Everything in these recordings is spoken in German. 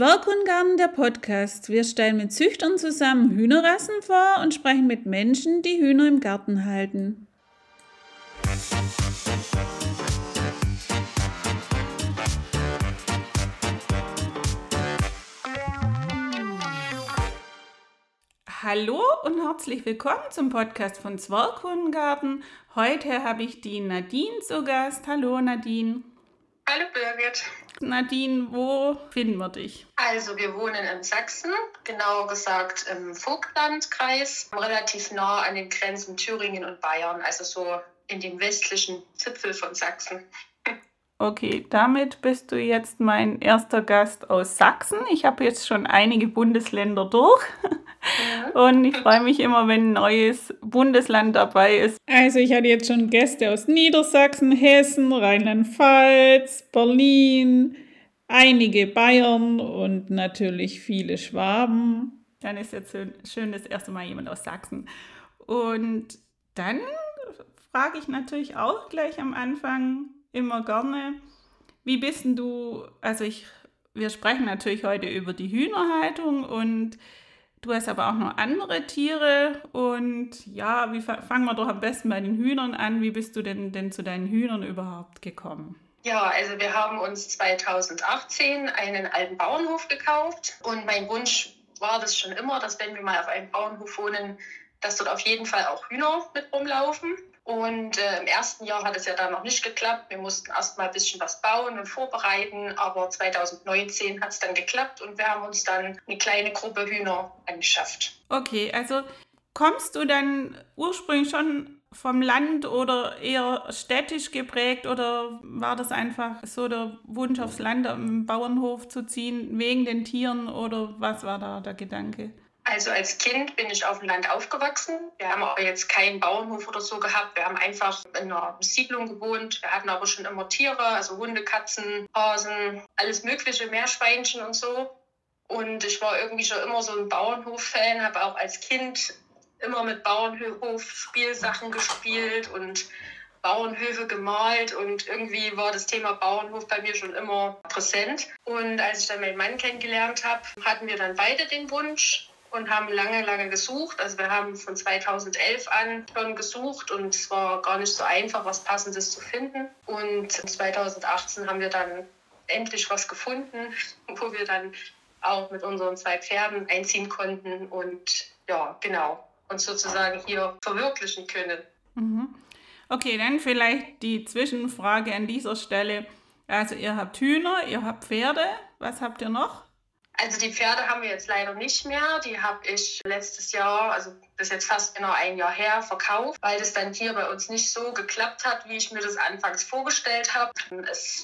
Zwerghundgarten, der Podcast. Wir stellen mit Züchtern zusammen Hühnerrassen vor und sprechen mit Menschen, die Hühner im Garten halten. Hallo und herzlich willkommen zum Podcast von Zwerghundengarten. Heute habe ich die Nadine zu Gast. Hallo Nadine. Hallo Birgit. Nadine, wo finden wir dich? Also wir wohnen in Sachsen, genauer gesagt im Vogtlandkreis, relativ nah an den Grenzen Thüringen und Bayern, also so in dem westlichen Zipfel von Sachsen. Okay, damit bist du jetzt mein erster Gast aus Sachsen. Ich habe jetzt schon einige Bundesländer durch. Und ich freue mich immer, wenn ein neues Bundesland dabei ist. Also ich hatte jetzt schon Gäste aus Niedersachsen, Hessen, Rheinland-Pfalz, Berlin, einige Bayern und natürlich viele Schwaben. Dann ist jetzt schön das erste Mal jemand aus Sachsen. Und dann frage ich natürlich auch gleich am Anfang, immer gerne. Wie bist denn du, also ich, wir sprechen natürlich heute über die Hühnerhaltung und du hast aber auch noch andere Tiere und ja, wie fangen wir doch am besten bei den Hühnern an. Wie bist du denn, denn zu deinen Hühnern überhaupt gekommen? Ja, also wir haben uns 2018 einen alten Bauernhof gekauft und mein Wunsch war das schon immer, dass wenn wir mal auf einem Bauernhof wohnen, dass dort auf jeden Fall auch Hühner mit rumlaufen. Und äh, im ersten Jahr hat es ja dann noch nicht geklappt. Wir mussten erst mal ein bisschen was bauen und vorbereiten. Aber 2019 hat es dann geklappt und wir haben uns dann eine kleine Gruppe Hühner angeschafft. Okay, also kommst du dann ursprünglich schon vom Land oder eher städtisch geprägt oder war das einfach so der Wunsch aufs Land am Bauernhof zu ziehen wegen den Tieren oder was war da der Gedanke? Also als Kind bin ich auf dem Land aufgewachsen. Wir haben aber jetzt keinen Bauernhof oder so gehabt. Wir haben einfach in einer Siedlung gewohnt. Wir hatten aber schon immer Tiere, also Hunde, Katzen, Hasen, alles Mögliche, Meerschweinchen und so. Und ich war irgendwie schon immer so ein Bauernhof-Fan, habe auch als Kind immer mit Bauernhof-Spielsachen gespielt und Bauernhöfe gemalt und irgendwie war das Thema Bauernhof bei mir schon immer präsent. Und als ich dann meinen Mann kennengelernt habe, hatten wir dann beide den Wunsch, und haben lange, lange gesucht. Also wir haben von 2011 an schon gesucht und es war gar nicht so einfach, was Passendes zu finden. Und 2018 haben wir dann endlich was gefunden, wo wir dann auch mit unseren zwei Pferden einziehen konnten und ja, genau, uns sozusagen hier verwirklichen können. Mhm. Okay, dann vielleicht die Zwischenfrage an dieser Stelle. Also ihr habt Hühner, ihr habt Pferde, was habt ihr noch? Also die Pferde haben wir jetzt leider nicht mehr. Die habe ich letztes Jahr, also ist jetzt fast genau ein Jahr her, verkauft, weil das dann hier bei uns nicht so geklappt hat, wie ich mir das anfangs vorgestellt habe.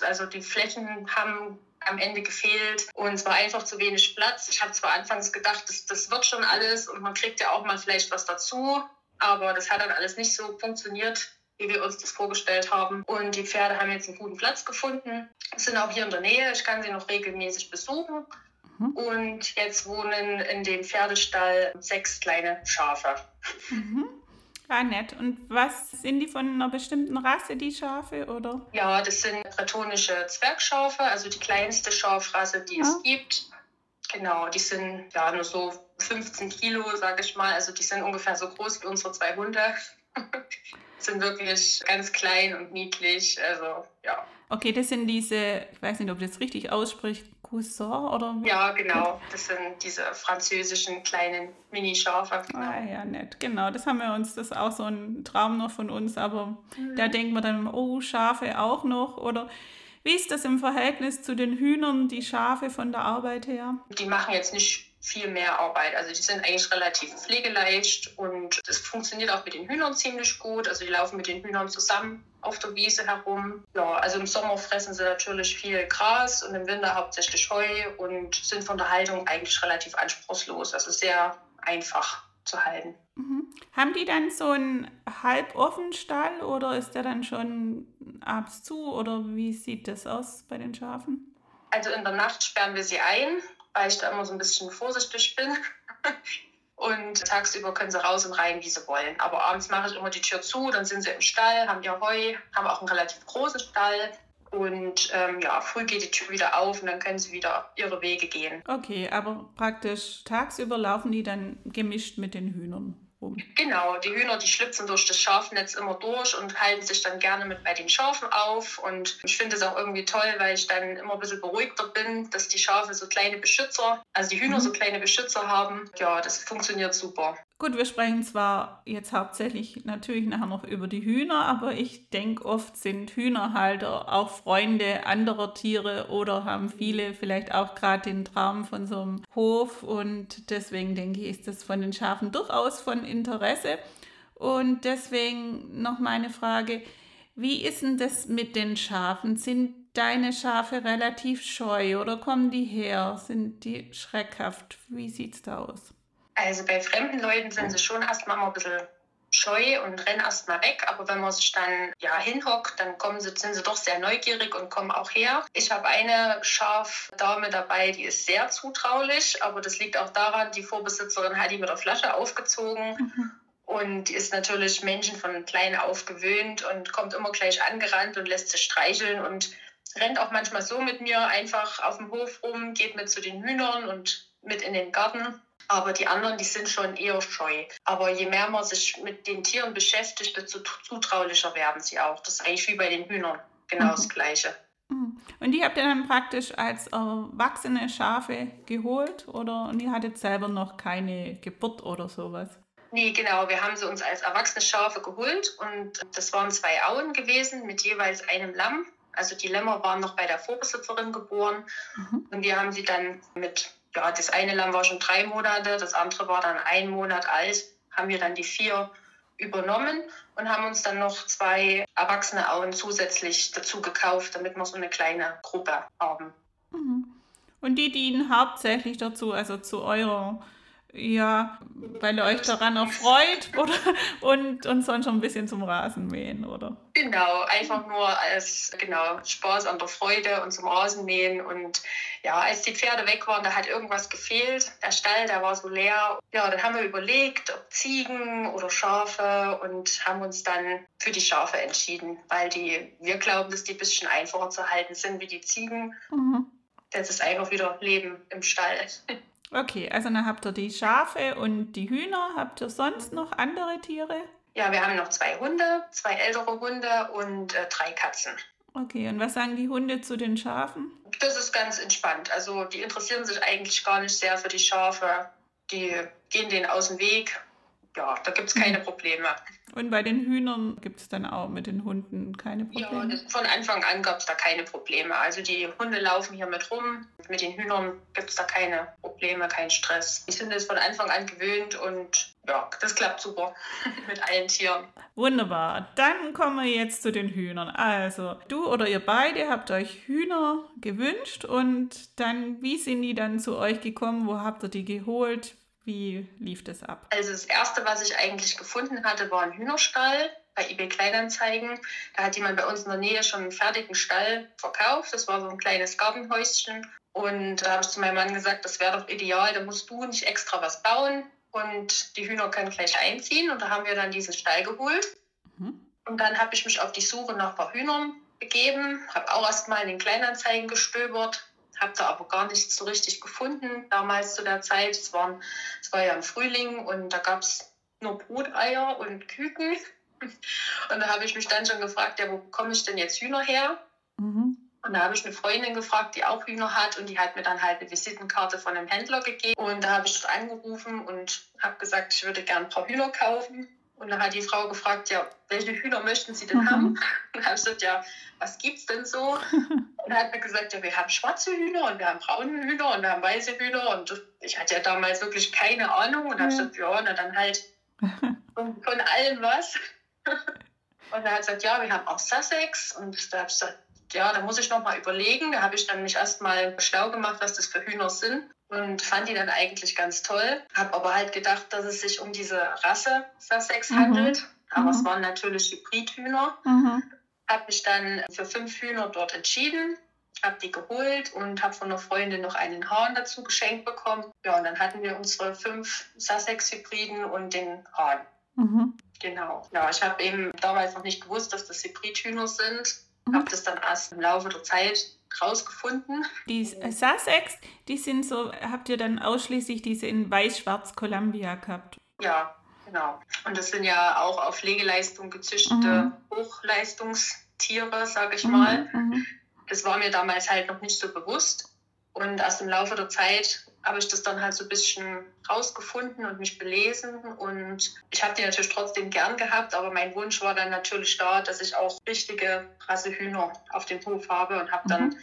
Also die Flächen haben am Ende gefehlt und es war einfach zu wenig Platz. Ich habe zwar anfangs gedacht, das, das wird schon alles und man kriegt ja auch mal vielleicht was dazu, aber das hat dann alles nicht so funktioniert, wie wir uns das vorgestellt haben. Und die Pferde haben jetzt einen guten Platz gefunden, sind auch hier in der Nähe. Ich kann sie noch regelmäßig besuchen. Mhm. Und jetzt wohnen in dem Pferdestall sechs kleine Schafe. Mhm. Ah, nett. Und was sind die von einer bestimmten Rasse, die Schafe, oder? Ja, das sind bretonische Zwergschafe, also die kleinste Schafrasse, die ja. es gibt. Genau, die sind ja nur so 15 Kilo, sage ich mal. Also die sind ungefähr so groß wie unsere zwei Hunde. sind wirklich ganz klein und niedlich. Also ja. Okay, das sind diese, ich weiß nicht, ob ich das richtig ausspricht, Cousin oder? Ja, genau. Das sind diese französischen kleinen Mini-Schafe. Genau. Ah ja, nett. Genau, das haben wir uns, das ist auch so ein Traum noch von uns, aber mhm. da denken wir dann, oh, Schafe auch noch oder wie ist das im Verhältnis zu den Hühnern, die Schafe von der Arbeit her? Die machen jetzt nicht viel mehr Arbeit. Also die sind eigentlich relativ pflegeleicht und es funktioniert auch mit den Hühnern ziemlich gut. Also die laufen mit den Hühnern zusammen auf der Wiese herum. Ja, also im Sommer fressen sie natürlich viel Gras und im Winter hauptsächlich Heu und sind von der Haltung eigentlich relativ anspruchslos. Also sehr einfach zu halten. Mhm. Haben die dann so einen halboffen Stall oder ist der dann schon abends zu oder wie sieht das aus bei den Schafen? Also in der Nacht sperren wir sie ein weil ich da immer so ein bisschen vorsichtig bin. Und tagsüber können sie raus und rein, wie sie wollen. Aber abends mache ich immer die Tür zu, dann sind sie im Stall, haben ihr Heu, haben auch einen relativ großen Stall. Und ähm, ja, früh geht die Tür wieder auf und dann können sie wieder ihre Wege gehen. Okay, aber praktisch tagsüber laufen die dann gemischt mit den Hühnern rum. Genau, die Hühner, die schlüpfen durch das Schafnetz immer durch und halten sich dann gerne mit bei den Schafen auf. Und ich finde es auch irgendwie toll, weil ich dann immer ein bisschen beruhigter bin, dass die Schafe so kleine Beschützer, also die Hühner mhm. so kleine Beschützer haben. Ja, das funktioniert super. Gut, wir sprechen zwar jetzt hauptsächlich natürlich nachher noch über die Hühner, aber ich denke, oft sind Hühnerhalter auch Freunde anderer Tiere oder haben viele vielleicht auch gerade den Traum von so einem Hof und deswegen denke ich, ist das von den Schafen durchaus von Interesse. Und deswegen noch meine Frage, wie ist denn das mit den Schafen? Sind deine Schafe relativ scheu oder kommen die her? Sind die schreckhaft? Wie sieht's da aus? Also bei fremden Leuten sind sie schon erstmal mal ein bisschen scheu und rennen erstmal weg. Aber wenn man sich dann ja hinhockt, dann kommen sie, sind sie doch sehr neugierig und kommen auch her. Ich habe eine Schafdame dabei, die ist sehr zutraulich, aber das liegt auch daran, die Vorbesitzerin hat die mit der Flasche aufgezogen. Mhm. Und die ist natürlich Menschen von klein auf gewöhnt und kommt immer gleich angerannt und lässt sich streicheln und rennt auch manchmal so mit mir einfach auf dem Hof rum, geht mit zu den Hühnern und mit in den Garten. Aber die anderen, die sind schon eher scheu. Aber je mehr man sich mit den Tieren beschäftigt, desto zutraulicher werden sie auch. Das ist eigentlich wie bei den Hühnern genau mhm. das Gleiche. Mhm. Und die habt ihr dann praktisch als erwachsene Schafe geholt oder und ihr hattet selber noch keine Geburt oder sowas? Nee, genau. Wir haben sie uns als erwachsene Schafe geholt und das waren zwei Auen gewesen mit jeweils einem Lamm. Also die Lämmer waren noch bei der Vorbesitzerin geboren mhm. und wir haben sie dann mit ja, das eine Lamm war schon drei Monate, das andere war dann ein Monat alt, haben wir dann die vier übernommen und haben uns dann noch zwei erwachsene Auen zusätzlich dazu gekauft, damit wir so eine kleine Gruppe haben. Mhm. Und die dienen hauptsächlich dazu, also zu eurer ja, weil ihr euch daran erfreut oder, und, und sonst schon ein bisschen zum Rasenmähen, oder? Genau, einfach nur als genau, Spaß an der Freude und zum Rasenmähen. Und ja, als die Pferde weg waren, da hat irgendwas gefehlt. Der Stall, der war so leer. Ja, dann haben wir überlegt, ob Ziegen oder Schafe und haben uns dann für die Schafe entschieden, weil die, wir glauben, dass die ein bisschen einfacher zu halten sind wie die Ziegen. Mhm. Das ist einfach wieder Leben im Stall. Okay, also dann habt ihr die Schafe und die Hühner. Habt ihr sonst noch andere Tiere? Ja, wir haben noch zwei Hunde, zwei ältere Hunde und äh, drei Katzen. Okay, und was sagen die Hunde zu den Schafen? Das ist ganz entspannt. Also die interessieren sich eigentlich gar nicht sehr für die Schafe. Die gehen denen aus dem Weg. Ja, da gibt es keine mhm. Probleme. Und bei den Hühnern gibt es dann auch mit den Hunden keine Probleme? Ja, von Anfang an gab es da keine Probleme. Also die Hunde laufen hier mit rum. Mit den Hühnern gibt es da keine Probleme, keinen Stress. Die sind es von Anfang an gewöhnt und ja, das klappt super mit allen Tieren. Wunderbar. Dann kommen wir jetzt zu den Hühnern. Also, du oder ihr beide habt euch Hühner gewünscht und dann, wie sind die dann zu euch gekommen? Wo habt ihr die geholt? Wie lief das ab? Also das erste, was ich eigentlich gefunden hatte, war ein Hühnerstall bei eBay Kleinanzeigen. Da hat jemand bei uns in der Nähe schon einen fertigen Stall verkauft. Das war so ein kleines Gartenhäuschen. Und da habe ich zu meinem Mann gesagt, das wäre doch ideal, da musst du nicht extra was bauen und die Hühner können gleich einziehen. Und da haben wir dann diesen Stall geholt. Mhm. Und dann habe ich mich auf die Suche nach ein paar Hühnern begeben, habe auch erst mal in den Kleinanzeigen gestöbert habe da aber gar nichts so richtig gefunden damals zu der Zeit. Es, waren, es war ja im Frühling und da gab es nur Bruteier und Küken. Und da habe ich mich dann schon gefragt, ja, wo bekomme ich denn jetzt Hühner her? Mhm. Und da habe ich eine Freundin gefragt, die auch Hühner hat und die hat mir dann halt eine Visitenkarte von einem Händler gegeben. Und da habe ich dort angerufen und habe gesagt, ich würde gerne ein paar Hühner kaufen. Und dann hat die Frau gefragt, ja, welche Hühner möchten Sie denn mhm. haben? Und dann habe ich gesagt, ja, was gibt's denn so? Und er hat mir gesagt, ja, wir haben schwarze Hühner und wir haben braune Hühner und wir haben weiße Hühner. Und ich hatte ja damals wirklich keine Ahnung und habe gesagt, ja, na dann halt von, von allem was. Und er hat gesagt, ja, wir haben auch Sussex. Und da habe ich gesagt, ja, da muss ich noch mal überlegen. Da habe ich dann mich erst mal schlau gemacht, was das für Hühner sind und fand die dann eigentlich ganz toll. Habe aber halt gedacht, dass es sich um diese Rasse Sussex mhm. handelt. Aber mhm. es waren natürlich Hybridhühner. Mhm habe mich dann für fünf Hühner dort entschieden, habe die geholt und habe von einer Freundin noch einen Hahn dazu geschenkt bekommen. Ja, und dann hatten wir unsere fünf Sussex-Hybriden und den Hahn. Mhm. Genau. Ja, ich habe eben damals noch nicht gewusst, dass das Hybridhühner sind. Mhm. Habe das dann erst im Laufe der Zeit rausgefunden. Die Sussex, die sind so, habt ihr dann ausschließlich diese in weiß-schwarz Columbia gehabt? Ja, genau. Und das sind ja auch auf Pflegeleistung gezüchtete mhm. Hochleistungstiere, sage ich mhm, mal. Mhm. Das war mir damals halt noch nicht so bewusst. Und erst im Laufe der Zeit habe ich das dann halt so ein bisschen rausgefunden und mich belesen. Und ich habe die natürlich trotzdem gern gehabt, aber mein Wunsch war dann natürlich da, dass ich auch richtige Rassehühner auf dem Hof habe und habe dann mhm.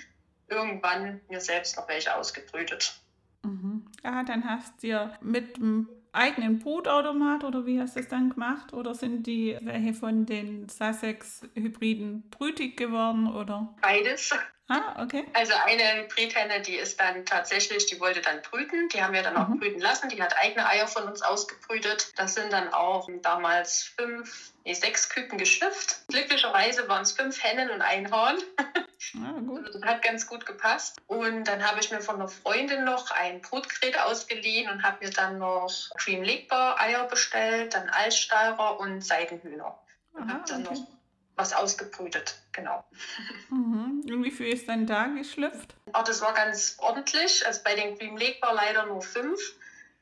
irgendwann mir selbst noch welche ausgebrütet. Mhm. Ja, dann hast du ja mit dem eigenen Brutautomat oder wie hast du das dann gemacht? Oder sind die welche von den Sussex-Hybriden brütig geworden? Oder? Beides. Ah, okay. Also eine Hybridhenne, die ist dann tatsächlich, die wollte dann brüten. Die haben wir dann auch mhm. brüten lassen. Die hat eigene Eier von uns ausgebrütet. Das sind dann auch damals fünf, nee, sechs Küken geschlüpft. Glücklicherweise waren es fünf Hennen und ein Horn. Ah, gut. Also das hat ganz gut gepasst. Und dann habe ich mir von einer Freundin noch ein Brutgerät ausgeliehen und habe mir dann noch Cream Legbar Eier bestellt, dann Altsteirer und Seidenhühner. Und habe dann okay. noch was ausgebrütet, genau. Mhm. Und wie viel ist dann da geschlüpft? Oh, das war ganz ordentlich. Also bei den Cream Lake war leider nur fünf.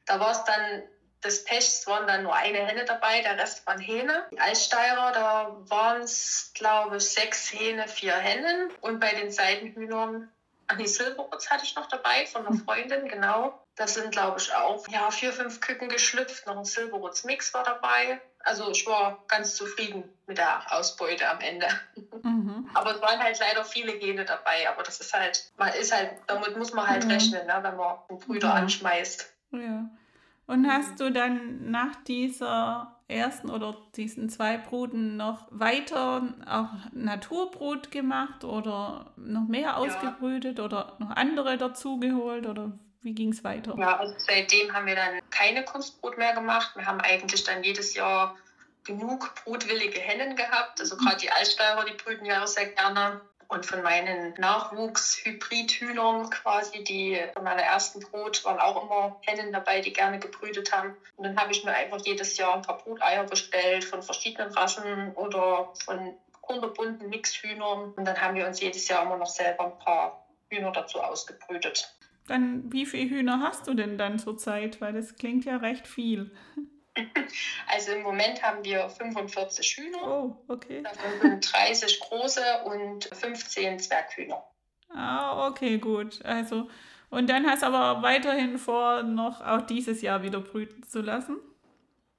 Da war es dann das Pech, es waren dann nur eine Henne dabei, der Rest waren Hähne. Die Altsteirer, da waren es, glaube ich, sechs Hähne, vier Hennen. Und bei den Seidenhühnern, ach nee, Silberwurz hatte ich noch dabei von einer Freundin, genau. Das sind, glaube ich, auch ja, vier, fünf Küken geschlüpft. Noch ein Silberwurz-Mix war dabei. Also ich war ganz zufrieden mit der Ausbeute am Ende. Mhm. Aber es waren halt leider viele Gene dabei. Aber das ist halt, man ist halt, damit muss man halt mhm. rechnen, ne, wenn man einen Brüder ja. anschmeißt. Ja. Und hast du dann nach dieser ersten oder diesen zwei Bruten noch weiter auch Naturbrut gemacht oder noch mehr ausgebrütet ja. oder noch andere dazugeholt oder wie ging es weiter? Ja, also seitdem haben wir dann keine Kunstbrut mehr gemacht. Wir haben eigentlich dann jedes Jahr genug brutwillige Hennen gehabt. Also gerade die Altsteirer, die brüten ja auch sehr gerne. Und von meinen Nachwuchs-Hybrid-Hühnern quasi, die von meiner ersten Brut waren auch immer Hennen dabei, die gerne gebrütet haben. Und dann habe ich mir einfach jedes Jahr ein paar Bruteier bestellt von verschiedenen Rassen oder von kunterbunten Mixhühnern. Und dann haben wir uns jedes Jahr immer noch selber ein paar Hühner dazu ausgebrütet. Dann, wie viele Hühner hast du denn dann zurzeit? Weil das klingt ja recht viel. Also im Moment haben wir 45 Hühner. Oh, okay. Davon sind 30 große und 15 Zwerghühner. Ah, okay, gut. Also, und dann hast du aber weiterhin vor, noch auch dieses Jahr wieder brüten zu lassen?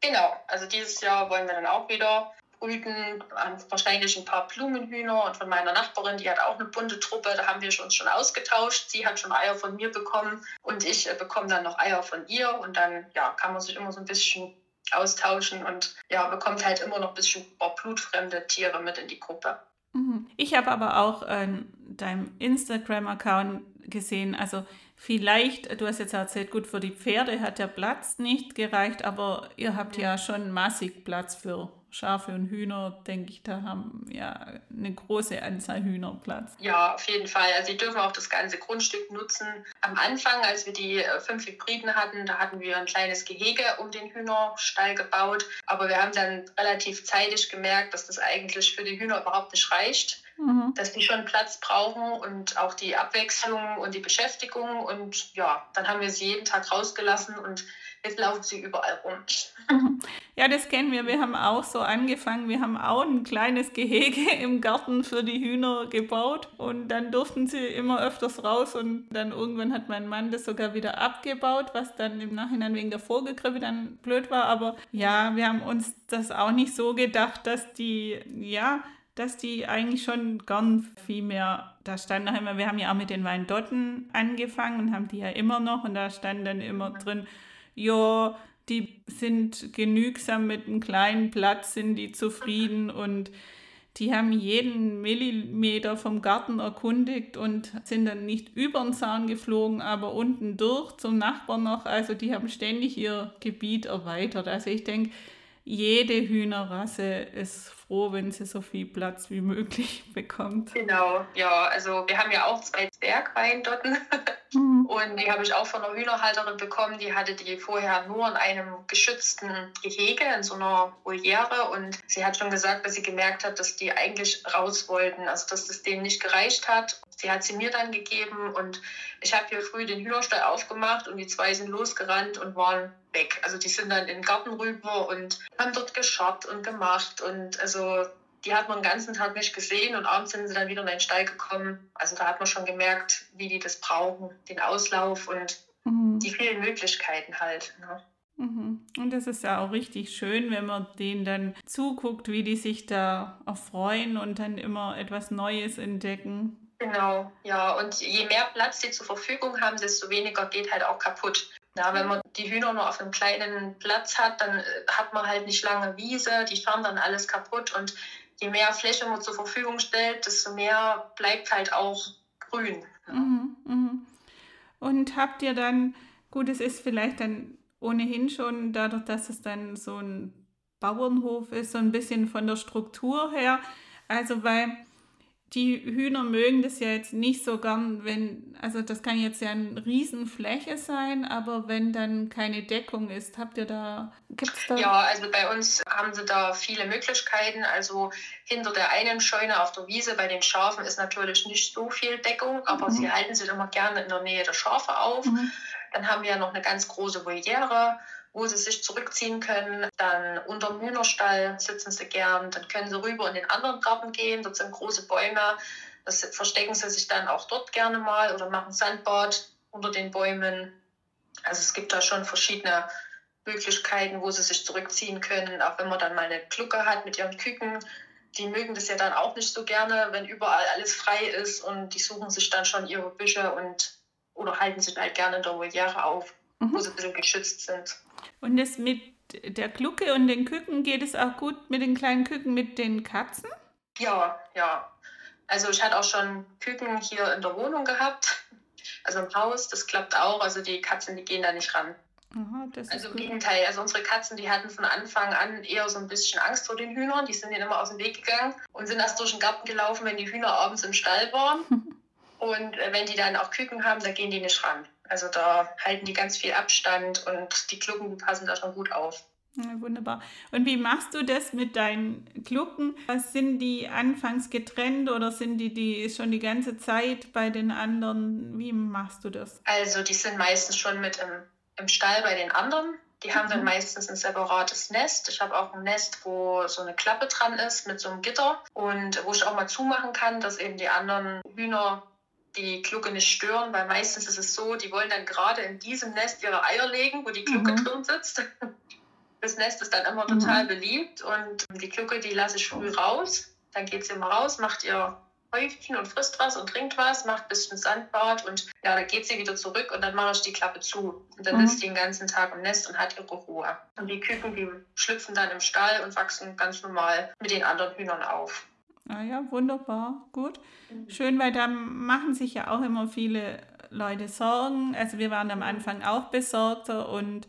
Genau, also dieses Jahr wollen wir dann auch wieder brüten, wahrscheinlich ein paar Blumenhühner und von meiner Nachbarin, die hat auch eine bunte Truppe, da haben wir uns schon ausgetauscht. Sie hat schon Eier von mir bekommen und ich äh, bekomme dann noch Eier von ihr und dann ja, kann man sich immer so ein bisschen austauschen und ja, bekommt halt immer noch ein bisschen blutfremde Tiere mit in die Gruppe. Mhm. Ich habe aber auch in deinem Instagram-Account gesehen, also vielleicht, du hast jetzt erzählt, gut, für die Pferde hat der Platz nicht gereicht, aber ihr habt ja schon massig Platz für Schafe und Hühner, denke ich, da haben ja eine große Anzahl Hühner Platz. Ja, auf jeden Fall. Also sie dürfen auch das ganze Grundstück nutzen. Am Anfang, als wir die äh, fünf Hybriden hatten, da hatten wir ein kleines Gehege um den Hühnerstall gebaut. Aber wir haben dann relativ zeitig gemerkt, dass das eigentlich für die Hühner überhaupt nicht reicht. Mhm. Dass die schon Platz brauchen und auch die Abwechslung und die Beschäftigung. Und ja, dann haben wir sie jeden Tag rausgelassen und Jetzt laufen sie überall rum. Ja, das kennen wir. Wir haben auch so angefangen. Wir haben auch ein kleines Gehege im Garten für die Hühner gebaut und dann durften sie immer öfters raus und dann irgendwann hat mein Mann das sogar wieder abgebaut, was dann im Nachhinein wegen der Vogelgrippe dann blöd war. Aber ja, wir haben uns das auch nicht so gedacht, dass die, ja, dass die eigentlich schon gern viel mehr, da stand noch immer, wir haben ja auch mit den Weindotten angefangen und haben die ja immer noch und da stand dann immer drin, ja, die sind genügsam mit einem kleinen Platz, sind die zufrieden und die haben jeden Millimeter vom Garten erkundigt und sind dann nicht über den Zaun geflogen, aber unten durch zum Nachbarn noch. Also die haben ständig ihr Gebiet erweitert. Also ich denke, jede Hühnerrasse ist froh, wenn sie so viel Platz wie möglich bekommt. Genau, ja, also wir haben ja auch zwei Zwergwein dort. Mhm. Und die habe ich auch von einer Hühnerhalterin bekommen. Die hatte die vorher nur in einem geschützten Gehege, in so einer Voliere. Und sie hat schon gesagt, dass sie gemerkt hat, dass die eigentlich raus wollten, also dass das denen nicht gereicht hat. Die hat sie mir dann gegeben und ich habe hier früh den Hühnerstall aufgemacht und die zwei sind losgerannt und waren weg. Also die sind dann in den Garten rüber und haben dort gescharrt und gemacht und also die hat man den ganzen Tag nicht gesehen und abends sind sie dann wieder in den Stall gekommen. Also da hat man schon gemerkt, wie die das brauchen, den Auslauf und mhm. die vielen Möglichkeiten halt. Ne? Mhm. Und das ist ja auch richtig schön, wenn man denen dann zuguckt, wie die sich da erfreuen und dann immer etwas Neues entdecken. Genau, ja. Und je mehr Platz sie zur Verfügung haben, desto weniger geht halt auch kaputt. Ja, wenn man die Hühner nur auf einem kleinen Platz hat, dann äh, hat man halt nicht lange Wiese, die fahren dann alles kaputt und je mehr Fläche man zur Verfügung stellt, desto mehr bleibt halt auch grün. Mhm, mhm. Und habt ihr dann, gut, es ist vielleicht dann ohnehin schon dadurch, dass es dann so ein Bauernhof ist, so ein bisschen von der Struktur her, also weil die Hühner mögen das ja jetzt nicht so gern, wenn, also das kann jetzt ja eine Riesenfläche sein, aber wenn dann keine Deckung ist, habt ihr da, gibt's da? Ja, also bei uns haben sie da viele Möglichkeiten. Also hinter der einen Scheune auf der Wiese bei den Schafen ist natürlich nicht so viel Deckung, aber mhm. sie halten sich immer gerne in der Nähe der Schafe auf. Mhm. Dann haben wir ja noch eine ganz große Voliere wo sie sich zurückziehen können. Dann unter dem Hühnerstall sitzen sie gern. Dann können sie rüber in den anderen Garten gehen. Dort sind große Bäume. Das verstecken sie sich dann auch dort gerne mal oder machen Sandbad unter den Bäumen. Also es gibt da schon verschiedene Möglichkeiten, wo sie sich zurückziehen können. Auch wenn man dann mal eine Glucke hat mit ihren Küken. Die mögen das ja dann auch nicht so gerne, wenn überall alles frei ist und die suchen sich dann schon ihre Büsche und oder halten sich halt gerne in der Voliere auf, mhm. wo sie ein bisschen geschützt sind. Und das mit der Glucke und den Küken geht es auch gut mit den kleinen Küken mit den Katzen? Ja, ja. Also ich hatte auch schon Küken hier in der Wohnung gehabt, also im Haus, das klappt auch. Also die Katzen, die gehen da nicht ran. Aha, also im Gegenteil, also unsere Katzen, die hatten von Anfang an eher so ein bisschen Angst vor den Hühnern. Die sind denen immer aus dem Weg gegangen und sind erst durch den Garten gelaufen, wenn die Hühner abends im Stall waren. und äh, wenn die dann auch Küken haben, da gehen die nicht ran. Also da halten die ganz viel Abstand und die Glucken passen da schon gut auf. Ja, wunderbar. Und wie machst du das mit deinen Glucken? Sind die anfangs getrennt oder sind die, die schon die ganze Zeit bei den anderen? Wie machst du das? Also die sind meistens schon mit im, im Stall bei den anderen. Die haben dann mhm. meistens ein separates Nest. Ich habe auch ein Nest, wo so eine Klappe dran ist mit so einem Gitter und wo ich auch mal zumachen kann, dass eben die anderen Hühner die Glucke nicht stören, weil meistens ist es so, die wollen dann gerade in diesem Nest ihre Eier legen, wo die Glucke mhm. drin sitzt. Das Nest ist dann immer total mhm. beliebt und die Glucke, die lasse ich früh raus. Dann geht sie immer raus, macht ihr Häufchen und frisst was und trinkt was, macht ein bisschen Sandbad und ja, dann geht sie wieder zurück und dann mache ich die Klappe zu. Und dann mhm. ist sie den ganzen Tag im Nest und hat ihre Ruhe. Und die Küken, die schlüpfen dann im Stall und wachsen ganz normal mit den anderen Hühnern auf. Ah ja, wunderbar, gut. Mhm. Schön, weil da machen sich ja auch immer viele Leute Sorgen. Also wir waren am Anfang auch besorgter und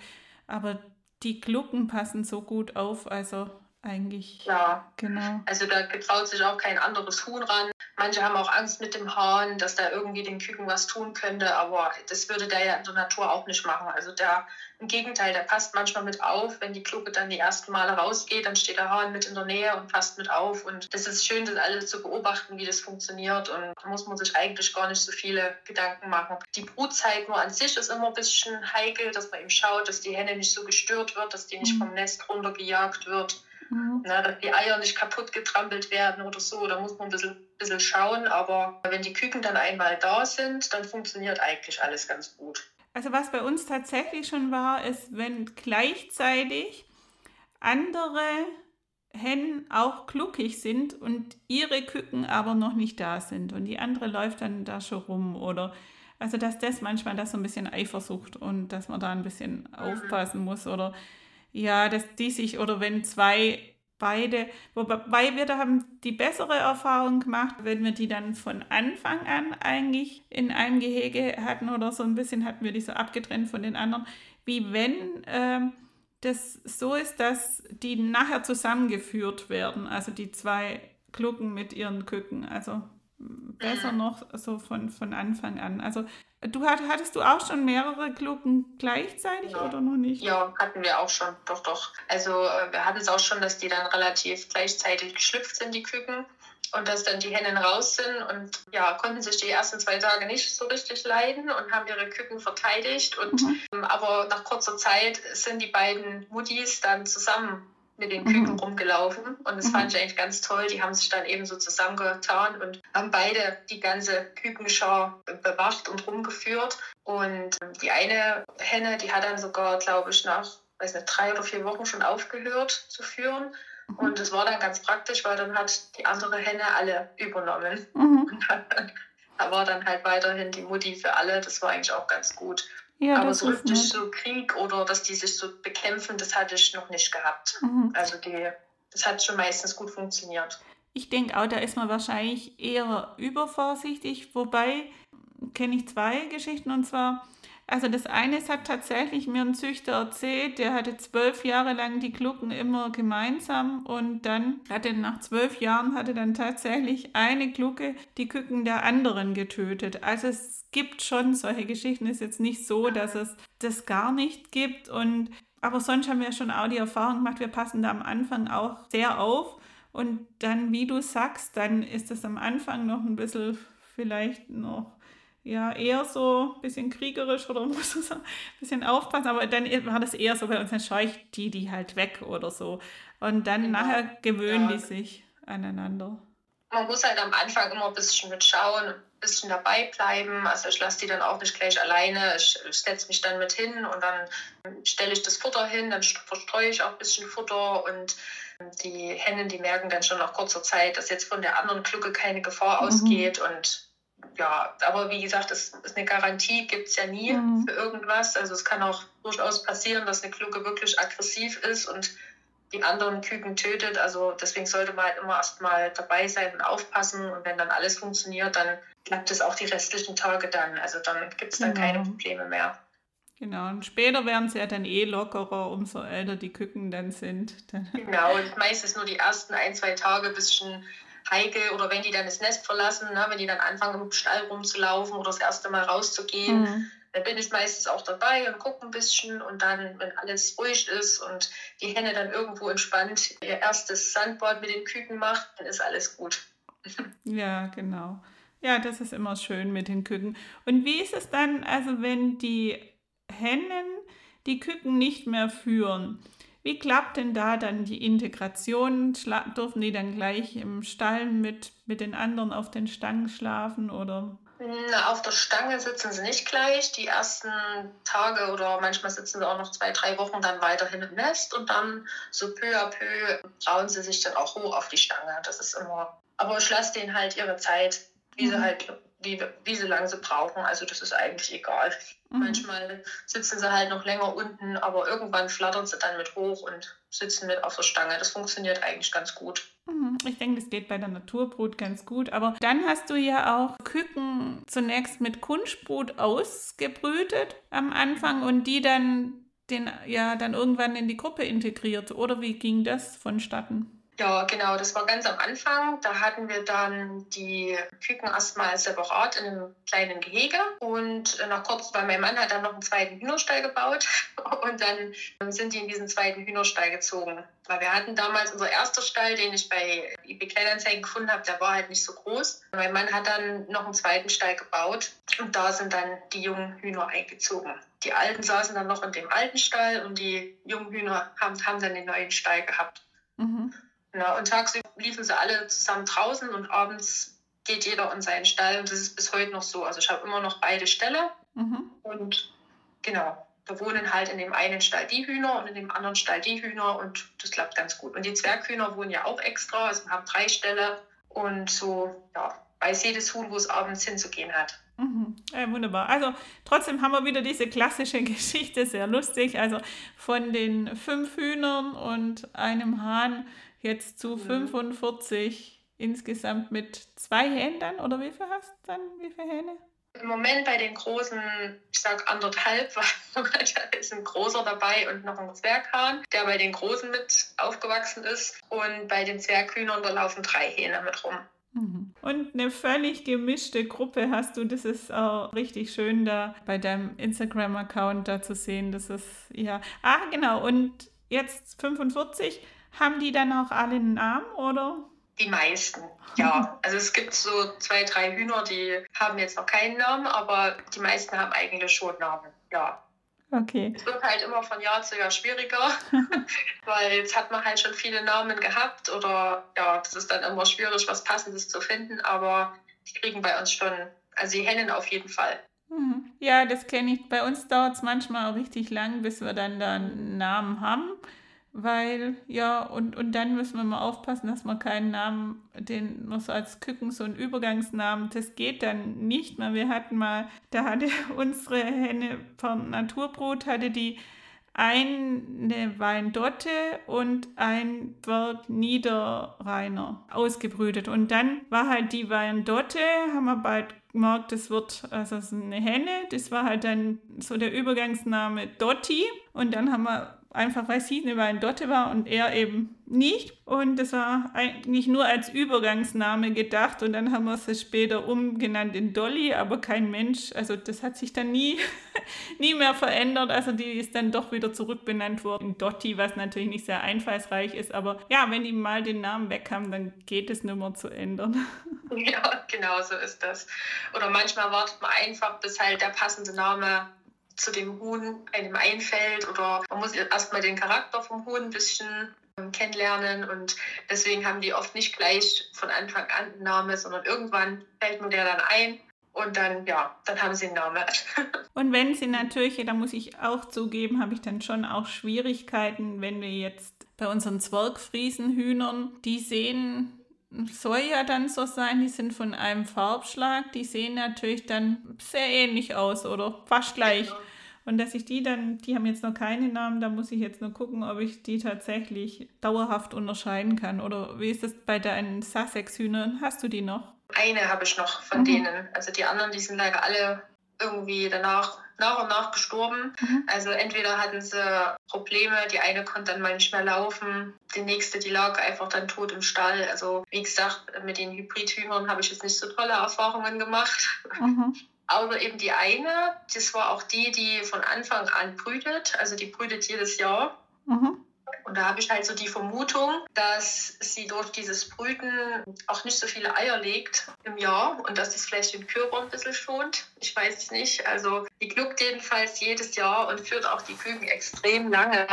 aber die Glucken passen so gut auf, also eigentlich. Ja, genau. Also da getraut sich auch kein anderes Huhn ran. Manche haben auch Angst mit dem Hahn, dass da irgendwie den Küken was tun könnte, aber das würde der ja in der Natur auch nicht machen. Also der, im Gegenteil, der passt manchmal mit auf. Wenn die Glucke dann die ersten Male rausgeht, dann steht der Hahn mit in der Nähe und passt mit auf. Und das ist schön, das alles zu beobachten, wie das funktioniert. Und da muss man sich eigentlich gar nicht so viele Gedanken machen. Die Brutzeit nur an sich ist immer ein bisschen heikel, dass man eben schaut, dass die Henne nicht so gestört wird, dass die nicht mhm. vom Nest runtergejagt wird. Mhm. Na, dass die Eier nicht kaputt getrampelt werden oder so. Da muss man ein bisschen, bisschen schauen. Aber wenn die Küken dann einmal da sind, dann funktioniert eigentlich alles ganz gut. Also was bei uns tatsächlich schon war, ist, wenn gleichzeitig andere Hennen auch gluckig sind und ihre Küken aber noch nicht da sind und die andere läuft dann da schon rum oder also dass das manchmal das so ein bisschen Eifersucht und dass man da ein bisschen mhm. aufpassen muss oder ja, dass die sich oder wenn zwei beide, wobei wir da haben die bessere Erfahrung gemacht, wenn wir die dann von Anfang an eigentlich in einem Gehege hatten oder so ein bisschen hatten wir die so abgetrennt von den anderen, wie wenn ähm, das so ist, dass die nachher zusammengeführt werden, also die zwei Glucken mit ihren Küken. Also besser noch so von, von Anfang an. Also du hattest du auch schon mehrere Glucken gleichzeitig ja. oder noch nicht? Ja, hatten wir auch schon, doch, doch. Also äh, wir hatten es auch schon, dass die dann relativ gleichzeitig geschlüpft sind, die Küken und dass dann die Hennen raus sind und ja, konnten sich die ersten zwei Tage nicht so richtig leiden und haben ihre Küken verteidigt. Und mhm. Ähm, aber nach kurzer Zeit sind die beiden Muttis dann zusammen mit den Küken mhm. rumgelaufen und das mhm. fand ich eigentlich ganz toll. Die haben sich dann eben so zusammengetan und haben beide die ganze Kükenschar bewacht und rumgeführt. Und ähm, die eine Henne, die hat dann sogar, glaube ich, nach weiß nicht, drei oder vier Wochen schon aufgehört zu führen. Mhm. Und es war dann ganz praktisch, weil dann hat die andere Henne alle übernommen. Mhm. Da war dann halt weiterhin die Mutti für alle. Das war eigentlich auch ganz gut. Ja, Aber so richtig so Krieg oder dass die sich so bekämpfen, das hatte ich noch nicht gehabt. Mhm. Also die, das hat schon meistens gut funktioniert. Ich denke auch, da ist man wahrscheinlich eher übervorsichtig. Wobei kenne ich zwei Geschichten und zwar also das eine hat tatsächlich mir ein Züchter erzählt, der hatte zwölf Jahre lang die Glucken immer gemeinsam und dann hatte nach zwölf Jahren hatte dann tatsächlich eine Glucke die Küken der anderen getötet. Also es gibt schon solche Geschichten. Es ist jetzt nicht so, dass es das gar nicht gibt und aber sonst haben wir schon auch die Erfahrung gemacht, wir passen da am Anfang auch sehr auf und dann, wie du sagst, dann ist es am Anfang noch ein bisschen vielleicht noch ja eher so ein bisschen kriegerisch oder muss so ein bisschen aufpassen, aber dann war das eher so bei uns, dann schaue ich die, die halt weg oder so. Und dann genau. nachher gewöhnen ja. die sich aneinander. Man muss halt am Anfang immer ein bisschen mitschauen, ein bisschen dabei bleiben. Also ich lasse die dann auch nicht gleich alleine. Ich, ich setze mich dann mit hin und dann stelle ich das Futter hin, dann verstreue ich auch ein bisschen Futter und die Hennen, die merken dann schon nach kurzer Zeit, dass jetzt von der anderen Glucke keine Gefahr mhm. ausgeht und ja, aber wie gesagt, es ist eine Garantie, gibt es ja nie mhm. für irgendwas. Also es kann auch durchaus passieren, dass eine Glucke wirklich aggressiv ist und die anderen Küken tötet. Also deswegen sollte man halt immer erstmal dabei sein und aufpassen. Und wenn dann alles funktioniert, dann klappt es auch die restlichen Tage dann. Also dann gibt es dann genau. keine Probleme mehr. Genau, und später werden sie ja dann eh lockerer, umso älter die Küken dann sind. genau, und meistens nur die ersten ein, zwei Tage ein bisschen heikel oder wenn die dann das Nest verlassen, ne, wenn die dann anfangen im Stall rumzulaufen oder das erste Mal rauszugehen, mhm. dann bin ich meistens auch dabei und gucke ein bisschen und dann, wenn alles ruhig ist und die Henne dann irgendwo entspannt ihr erstes Sandbad mit den Küken macht, dann ist alles gut. Ja, genau. Ja, das ist immer schön mit den Küken. Und wie ist es dann, also wenn die Hennen die Küken nicht mehr führen? Wie klappt denn da dann die Integration? Schla dürfen die dann gleich im Stall mit, mit den anderen auf den Stangen schlafen oder? Na, auf der Stange sitzen sie nicht gleich. Die ersten Tage oder manchmal sitzen sie auch noch zwei, drei Wochen dann weiterhin im Nest und dann so peu à peu trauen sie sich dann auch hoch auf die Stange. Das ist immer. Aber ich lasse denen halt ihre Zeit, wie mhm. sie halt wie, wie so lange sie brauchen. Also das ist eigentlich egal. Mhm. Manchmal sitzen sie halt noch länger unten, aber irgendwann flattern sie dann mit hoch und sitzen mit auf der Stange. Das funktioniert eigentlich ganz gut. Mhm. Ich denke, das geht bei der Naturbrut ganz gut. Aber dann hast du ja auch Küken zunächst mit Kunstbrut ausgebrütet am Anfang und die dann den ja dann irgendwann in die Gruppe integriert. Oder wie ging das vonstatten? Ja, genau, das war ganz am Anfang. Da hatten wir dann die Küken erstmal separat in einem kleinen Gehege und nach kurz, weil mein Mann hat dann noch einen zweiten Hühnerstall gebaut und dann sind die in diesen zweiten Hühnerstall gezogen. Weil wir hatten damals unser erster Stall, den ich bei eBay Kleinanzeigen gefunden habe, der war halt nicht so groß. Mein Mann hat dann noch einen zweiten Stall gebaut und da sind dann die jungen Hühner eingezogen. Die alten saßen dann noch in dem alten Stall und die jungen Hühner haben, haben dann den neuen Stall gehabt. Mhm. Ja, und tagsüber liefen sie alle zusammen draußen und abends geht jeder in seinen Stall und das ist bis heute noch so. Also ich habe immer noch beide Ställe mhm. und genau, da wohnen halt in dem einen Stall die Hühner und in dem anderen Stall die Hühner und das klappt ganz gut. Und die Zwerghühner wohnen ja auch extra, also wir haben drei Ställe und so, ja, weiß jedes Huhn, wo es abends hinzugehen hat. Mhm. Ja, wunderbar. Also trotzdem haben wir wieder diese klassische Geschichte, sehr lustig. Also von den fünf Hühnern und einem Hahn jetzt zu 45 mhm. insgesamt mit zwei Händen dann? Oder wie viel hast du dann? Wie viele Hähne? Im Moment bei den großen, ich sag anderthalb, weil da ist ein großer dabei und noch ein Zwerghahn, der bei den großen mit aufgewachsen ist. Und bei den Zwerghühnern, da laufen drei Hähne mit rum. Mhm. Und eine völlig gemischte Gruppe hast du. Das ist auch richtig schön da bei deinem Instagram-Account da zu sehen. Das ist ja. Ah, genau. Und jetzt 45. Haben die dann auch alle einen Namen oder? Die meisten, ja. Also es gibt so zwei, drei Hühner, die haben jetzt noch keinen Namen, aber die meisten haben eigentlich schon Namen, ja. Okay. Es wird halt immer von Jahr zu Jahr schwieriger, weil jetzt hat man halt schon viele Namen gehabt oder ja, es ist dann immer schwierig, was Passendes zu finden, aber die kriegen bei uns schon, also die Hennen auf jeden Fall. Mhm. Ja, das kenne ich. Bei uns dauert es manchmal auch richtig lang, bis wir dann da einen Namen haben. Weil, ja, und, und dann müssen wir mal aufpassen, dass wir keinen Namen, den noch so als Küken, so einen Übergangsnamen, das geht dann nicht mehr. Wir hatten mal, da hatte unsere Henne vom Naturbrot, hatte die eine Weindotte und ein Berg Niederrheiner ausgebrütet. Und dann war halt die Weindotte, haben wir bald gemerkt, das wird also eine Henne. Das war halt dann so der Übergangsname Dotti. Und dann haben wir einfach weil sie eine Weindotte war und er eben nicht. Und das war eigentlich nur als Übergangsname gedacht und dann haben wir sie später umgenannt in Dolly, aber kein Mensch, also das hat sich dann nie, nie mehr verändert. Also die ist dann doch wieder zurückbenannt worden in Dotti, was natürlich nicht sehr einfallsreich ist, aber ja, wenn die mal den Namen weg haben, dann geht es nicht mehr zu ändern. Ja, genau so ist das. Oder manchmal wartet man einfach, bis halt der passende Name zu dem Huhn einem einfällt oder man muss erstmal den Charakter vom Huhn ein bisschen ähm, kennenlernen und deswegen haben die oft nicht gleich von Anfang an einen Namen, sondern irgendwann fällt mir der dann ein und dann, ja, dann haben sie einen Namen. und wenn sie natürlich, da muss ich auch zugeben, habe ich dann schon auch Schwierigkeiten, wenn wir jetzt bei unseren Zwergfriesenhühnern, die sehen soll ja dann so sein, die sind von einem Farbschlag, die sehen natürlich dann sehr ähnlich aus oder fast gleich. Genau. Und dass ich die dann, die haben jetzt noch keine Namen, da muss ich jetzt nur gucken, ob ich die tatsächlich dauerhaft unterscheiden kann. Oder wie ist das bei deinen Sussex-Hühnern? Hast du die noch? Eine habe ich noch von mhm. denen. Also die anderen, die sind leider alle irgendwie danach nach und nach gestorben. Mhm. Also entweder hatten sie Probleme, die eine konnte dann mal nicht mehr laufen, die nächste, die lag einfach dann tot im Stall. Also wie gesagt, mit den Hybridhühnern habe ich jetzt nicht so tolle Erfahrungen gemacht. Mhm. Aber eben die eine, das war auch die, die von Anfang an brütet. Also die brütet jedes Jahr. Mhm. Und da habe ich halt so die Vermutung, dass sie durch dieses Brüten auch nicht so viele Eier legt im Jahr und dass das vielleicht den Körper ein bisschen schont. Ich weiß es nicht. Also die gluckt jedenfalls jedes Jahr und führt auch die Küken extrem lange.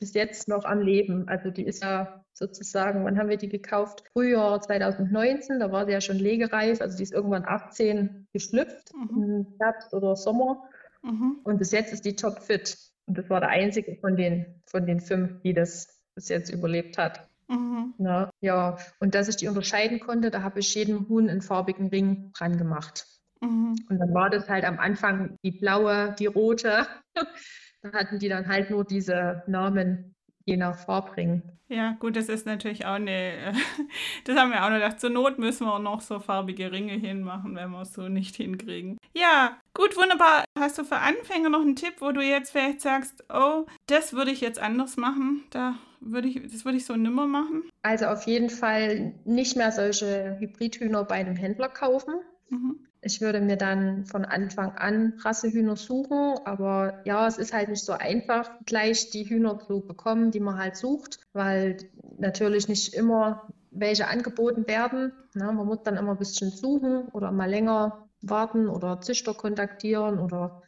Bis jetzt noch am Leben. Also die ist ja sozusagen, wann haben wir die gekauft? Frühjahr 2019, da war sie ja schon legereif. Also die ist irgendwann 18 geschlüpft, mhm. im Herbst oder Sommer. Mhm. Und bis jetzt ist die topfit. Und das war der einzige von den, von den fünf, die das bis jetzt überlebt hat. Mhm. Ja, ja, und dass ich die unterscheiden konnte, da habe ich jedem Huhn einen farbigen Ring dran gemacht. Mhm. Und dann war das halt am Anfang die blaue, die rote. da hatten die dann halt nur diese Namen je nach Farbring. Ja, gut, das ist natürlich auch eine, das haben wir auch noch gedacht, zur Not müssen wir auch noch so farbige Ringe hinmachen, wenn wir es so nicht hinkriegen. Ja, gut, wunderbar. Hast du für Anfänger noch einen Tipp, wo du jetzt vielleicht sagst, oh, das würde ich jetzt anders machen, da würde ich, das würde ich so nimmer machen? Also auf jeden Fall nicht mehr solche Hybridhühner bei einem Händler kaufen. Mhm. Ich würde mir dann von Anfang an Rassehühner suchen, aber ja, es ist halt nicht so einfach, gleich die Hühner zu bekommen, die man halt sucht, weil natürlich nicht immer welche angeboten werden. Na, man muss dann immer ein bisschen suchen oder mal länger warten oder Züchter kontaktieren oder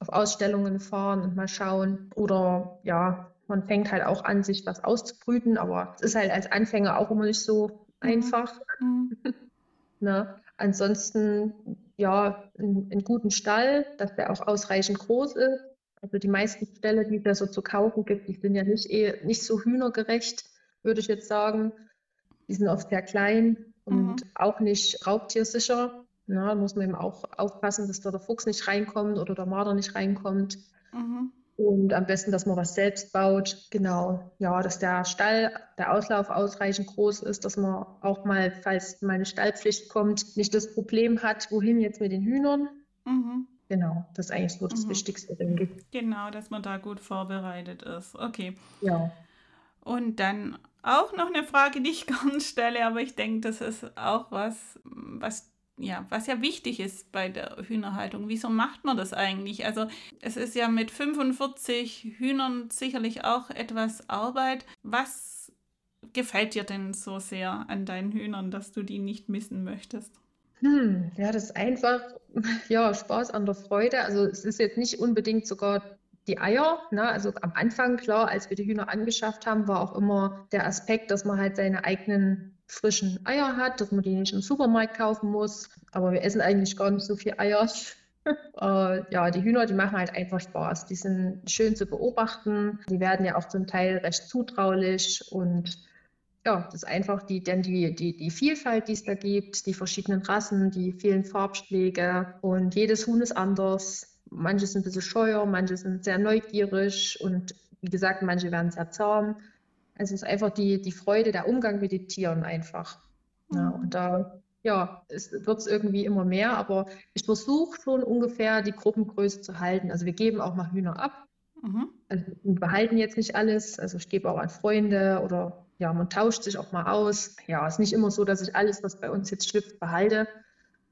auf Ausstellungen fahren und mal schauen. Oder ja, man fängt halt auch an, sich was auszubrüten, aber es ist halt als Anfänger auch immer nicht so mhm. einfach. Mhm. ne? Ansonsten ja, einen, guten Stall, dass der auch ausreichend groß ist. Also die meisten Ställe, die es da so zu kaufen gibt, die sind ja nicht, eh, nicht so hühnergerecht, würde ich jetzt sagen. Die sind oft sehr klein und mhm. auch nicht raubtiersicher. Ja, da muss man eben auch aufpassen, dass da der Fuchs nicht reinkommt oder der Marder nicht reinkommt. Mhm. Und am besten, dass man was selbst baut. Genau, ja, dass der Stall, der Auslauf ausreichend groß ist, dass man auch mal, falls meine Stallpflicht kommt, nicht das Problem hat, wohin jetzt mit den Hühnern. Mhm. Genau, das ist eigentlich so das mhm. Wichtigste, denke ich. Genau, dass man da gut vorbereitet ist. Okay. Ja. Und dann auch noch eine Frage, die ich gern stelle, aber ich denke, das ist auch was, was ja, was ja wichtig ist bei der Hühnerhaltung. Wieso macht man das eigentlich? Also es ist ja mit 45 Hühnern sicherlich auch etwas Arbeit. Was gefällt dir denn so sehr an deinen Hühnern, dass du die nicht missen möchtest? Hm, ja, das ist einfach ja, Spaß an der Freude. Also es ist jetzt nicht unbedingt sogar die Eier. Ne? Also am Anfang, klar, als wir die Hühner angeschafft haben, war auch immer der Aspekt, dass man halt seine eigenen frischen Eier hat, dass man die nicht im Supermarkt kaufen muss. Aber wir essen eigentlich gar nicht so viel Eier. äh, ja, die Hühner, die machen halt einfach Spaß. Die sind schön zu beobachten. Die werden ja auch zum Teil recht zutraulich und ja, das ist einfach die, denn die, die, die Vielfalt, die es da gibt, die verschiedenen Rassen, die vielen Farbschläge und jedes Huhn ist anders. Manche sind ein bisschen scheuer, manche sind sehr neugierig und wie gesagt, manche werden sehr zahm. Also es ist einfach die, die Freude, der Umgang mit den Tieren einfach. Ja, mhm. und da ja, es wird es irgendwie immer mehr, aber ich versuche schon ungefähr die Gruppengröße zu halten. Also wir geben auch mal Hühner ab. Mhm. Also wir behalten jetzt nicht alles. Also ich gebe auch an Freunde oder ja, man tauscht sich auch mal aus. Ja, es ist nicht immer so, dass ich alles, was bei uns jetzt schlüpft, behalte,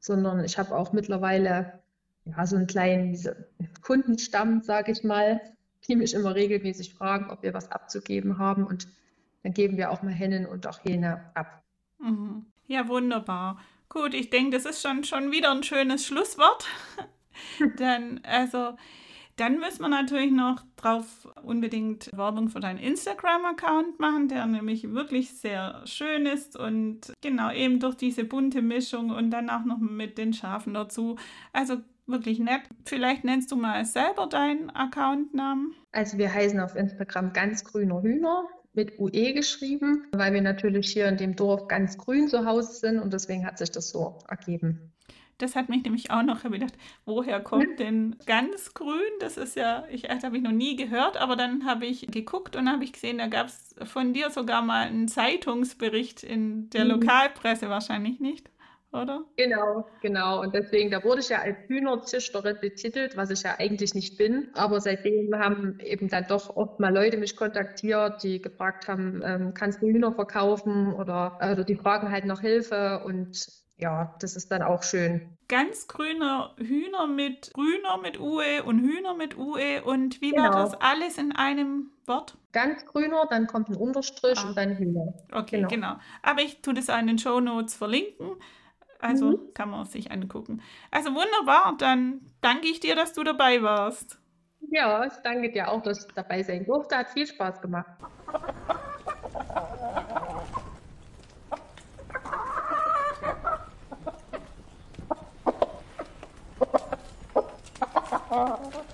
sondern ich habe auch mittlerweile ja, so einen kleinen Kundenstamm, sage ich mal, die mich immer regelmäßig fragen, ob wir was abzugeben haben. Und dann geben wir auch mal Hennen und auch Hähne ab. Mhm. Ja, wunderbar. Gut, ich denke, das ist schon, schon wieder ein schönes Schlusswort. dann, also, dann müssen wir natürlich noch drauf unbedingt Werbung für deinen Instagram-Account machen, der nämlich wirklich sehr schön ist und genau eben durch diese bunte Mischung und dann auch noch mit den Schafen dazu. Also wirklich nett. Vielleicht nennst du mal selber deinen Accountnamen. Also wir heißen auf Instagram ganz grüner Hühner mit UE geschrieben, weil wir natürlich hier in dem Dorf ganz grün zu Hause sind und deswegen hat sich das so ergeben. Das hat mich nämlich auch noch gedacht, woher kommt denn ganz grün? Das ist ja, ich, das habe ich noch nie gehört, aber dann habe ich geguckt und habe ich gesehen, da gab es von dir sogar mal einen Zeitungsbericht in der mhm. Lokalpresse, wahrscheinlich nicht oder? Genau, genau. Und deswegen, da wurde ich ja als Hühnerzüchterin betitelt, was ich ja eigentlich nicht bin. Aber seitdem haben eben dann doch oft mal Leute mich kontaktiert, die gefragt haben, ähm, kannst du Hühner verkaufen oder, oder die fragen halt nach Hilfe und ja, das ist dann auch schön. Ganz grüner Hühner mit Grüner mit UE und Hühner mit UE und wie genau. war das alles in einem Wort? Ganz grüner, dann kommt ein Unterstrich ah. und dann Hühner. Okay, genau. genau. Aber ich tue das in den Show Notes verlinken. Also mhm. kann man sich angucken. Also wunderbar, dann danke ich dir, dass du dabei warst. Ja, ich danke dir auch, dass ich dabei sein durfte. Hat viel Spaß gemacht. Oh.